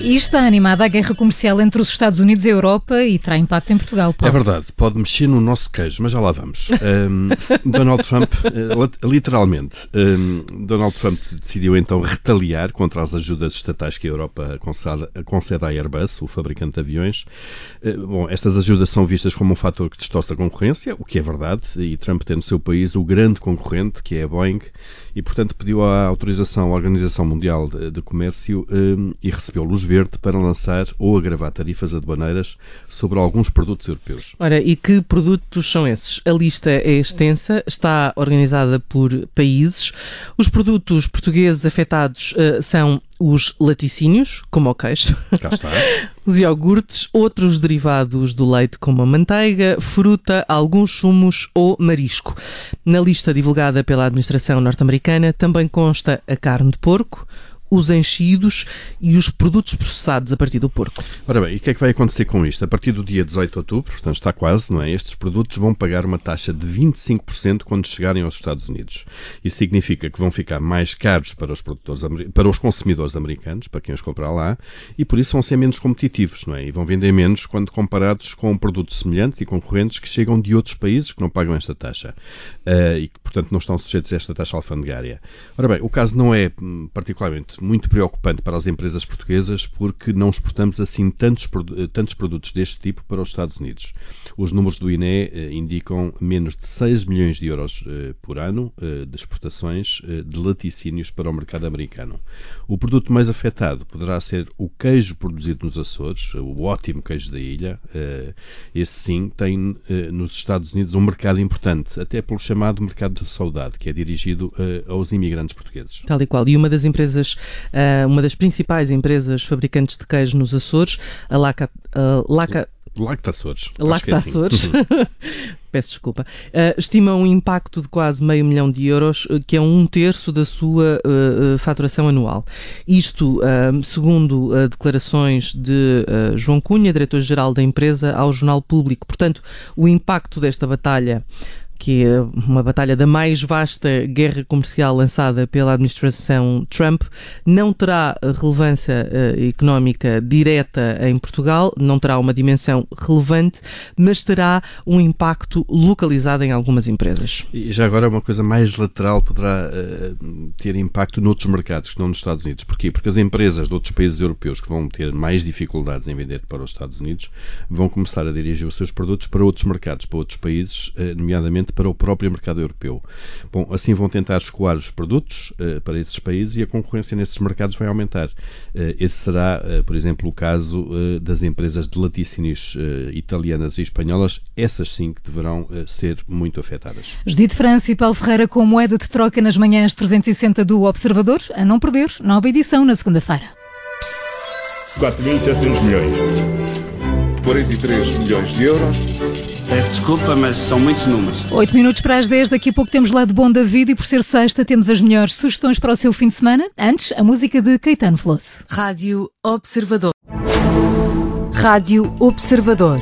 E está animada a guerra comercial entre os Estados Unidos e a Europa e terá impacto em Portugal. Paulo. É verdade, pode mexer no nosso queijo, mas já lá vamos. Um, Donald Trump, uh, literalmente, um, Donald Trump decidiu então retaliar contra as ajudas estatais que a Europa concede, à Airbus, o fabricante de aviões. Uh, bom, estas ajudas são vistas como um fator que distorce a concorrência, o que é verdade, e Trump tem no seu país o grande concorrente, que é a Boeing, e portanto pediu a autorização à Organização Mundial de, de Comércio um, e recebeu luz verde para lançar ou agravar tarifas aduaneiras sobre alguns produtos europeus. Ora, e que produtos são esses? A lista é extensa, está organizada por países. Os produtos portugueses afetados uh, são os laticínios, como o queijo, os iogurtes, outros derivados do leite, como a manteiga, fruta, alguns sumos ou marisco. Na lista divulgada pela administração norte-americana também consta a carne de porco, os enchidos e os produtos processados a partir do porco. Ora bem, e o que é que vai acontecer com isto? A partir do dia 18 de outubro, portanto está quase, não é? Estes produtos vão pagar uma taxa de 25% quando chegarem aos Estados Unidos. Isso significa que vão ficar mais caros para os produtores, para os consumidores americanos, para quem os comprar lá, e por isso vão ser menos competitivos, não é? E vão vender menos quando comparados com produtos semelhantes e concorrentes que chegam de outros países que não pagam esta taxa uh, e que, portanto, não estão sujeitos a esta taxa alfandegária. Ora bem, o caso não é hum, particularmente muito preocupante para as empresas portuguesas porque não exportamos assim tantos, tantos produtos deste tipo para os Estados Unidos. Os números do INE eh, indicam menos de 6 milhões de euros eh, por ano eh, de exportações eh, de laticínios para o mercado americano. O produto mais afetado poderá ser o queijo produzido nos Açores, o ótimo queijo da ilha. Eh, esse sim tem eh, nos Estados Unidos um mercado importante, até pelo chamado mercado de saudade, que é dirigido aos imigrantes portugueses. Tal e qual. E uma das empresas uma das principais empresas fabricantes de queijo nos Açores, a Laca. Uh, Laca Lacta Açores. Lacta Açores. É assim. Peço desculpa. Uh, estima um impacto de quase meio milhão de euros, que é um terço da sua uh, faturação anual. Isto, uh, segundo declarações de João Cunha, diretor-geral da empresa, ao Jornal Público. Portanto, o impacto desta batalha que é uma batalha da mais vasta guerra comercial lançada pela administração Trump, não terá relevância uh, económica direta em Portugal, não terá uma dimensão relevante, mas terá um impacto localizado em algumas empresas. E já agora uma coisa mais lateral poderá uh, ter impacto noutros mercados que não nos Estados Unidos. Porquê? Porque as empresas de outros países europeus que vão ter mais dificuldades em vender para os Estados Unidos vão começar a dirigir os seus produtos para outros mercados, para outros países, uh, nomeadamente para o próprio mercado europeu. Bom, assim vão tentar escoar os produtos uh, para esses países e a concorrência nesses mercados vai aumentar. Uh, esse será, uh, por exemplo, o caso das empresas de laticínios italianas e espanholas, essas sim que deverão ser muito afetadas. Judite França e Paulo Ferreira com moeda de troca nas manhãs 360 do Observador, a não perder, nova edição na segunda-feira. 4.700 milhões. 43 milhões de euros. Peço desculpa, mas são muitos números. 8 minutos para as 10, daqui a pouco temos lá de bom da vida e por ser sexta temos as melhores sugestões para o seu fim de semana. Antes, a música de Caetano Veloso. Rádio Observador. Rádio Observador.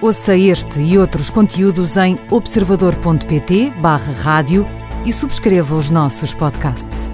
Ouça este e outros conteúdos em observador.pt barra rádio e subscreva os nossos podcasts.